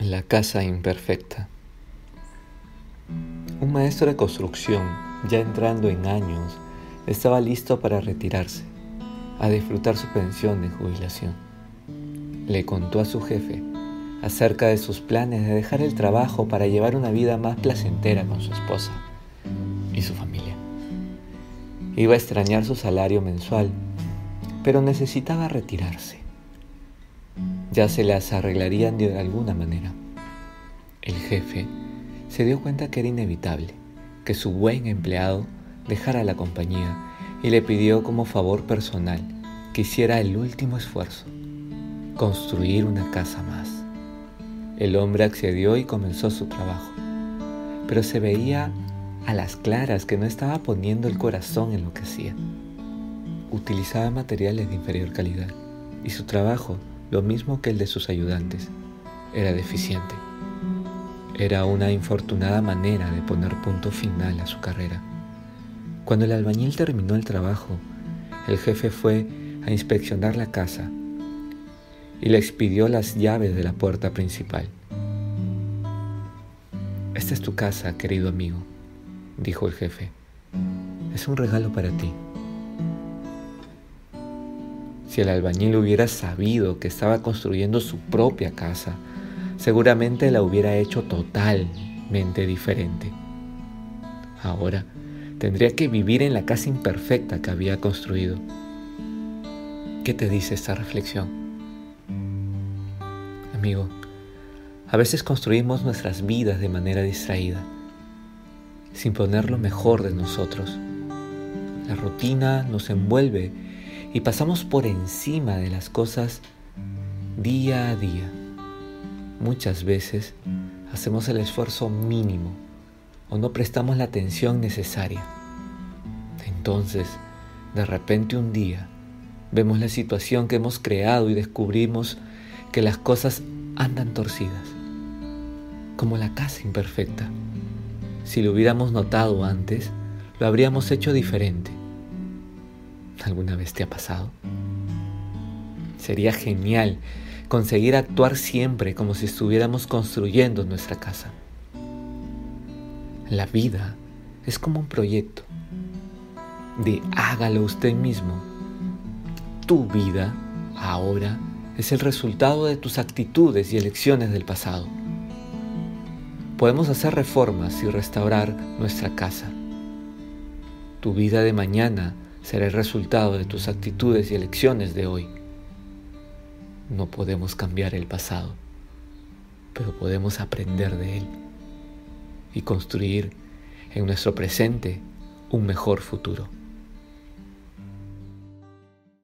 La casa imperfecta. Un maestro de construcción, ya entrando en años, estaba listo para retirarse, a disfrutar su pensión de jubilación. Le contó a su jefe acerca de sus planes de dejar el trabajo para llevar una vida más placentera con su esposa y su familia. Iba a extrañar su salario mensual, pero necesitaba retirarse ya se las arreglarían de alguna manera. El jefe se dio cuenta que era inevitable que su buen empleado dejara la compañía y le pidió como favor personal que hiciera el último esfuerzo, construir una casa más. El hombre accedió y comenzó su trabajo, pero se veía a las claras que no estaba poniendo el corazón en lo que hacía. Utilizaba materiales de inferior calidad y su trabajo lo mismo que el de sus ayudantes. Era deficiente. Era una infortunada manera de poner punto final a su carrera. Cuando el albañil terminó el trabajo, el jefe fue a inspeccionar la casa y le expidió las llaves de la puerta principal. Esta es tu casa, querido amigo, dijo el jefe. Es un regalo para ti. Si el albañil hubiera sabido que estaba construyendo su propia casa, seguramente la hubiera hecho totalmente diferente. Ahora tendría que vivir en la casa imperfecta que había construido. ¿Qué te dice esta reflexión? Amigo, a veces construimos nuestras vidas de manera distraída, sin poner lo mejor de nosotros. La rutina nos envuelve y pasamos por encima de las cosas día a día. Muchas veces hacemos el esfuerzo mínimo o no prestamos la atención necesaria. Entonces, de repente un día, vemos la situación que hemos creado y descubrimos que las cosas andan torcidas, como la casa imperfecta. Si lo hubiéramos notado antes, lo habríamos hecho diferente. ¿Alguna vez te ha pasado? Sería genial conseguir actuar siempre como si estuviéramos construyendo nuestra casa. La vida es como un proyecto de hágalo usted mismo. Tu vida ahora es el resultado de tus actitudes y elecciones del pasado. Podemos hacer reformas y restaurar nuestra casa. Tu vida de mañana será el resultado de tus actitudes y elecciones de hoy. No podemos cambiar el pasado, pero podemos aprender de él y construir en nuestro presente un mejor futuro.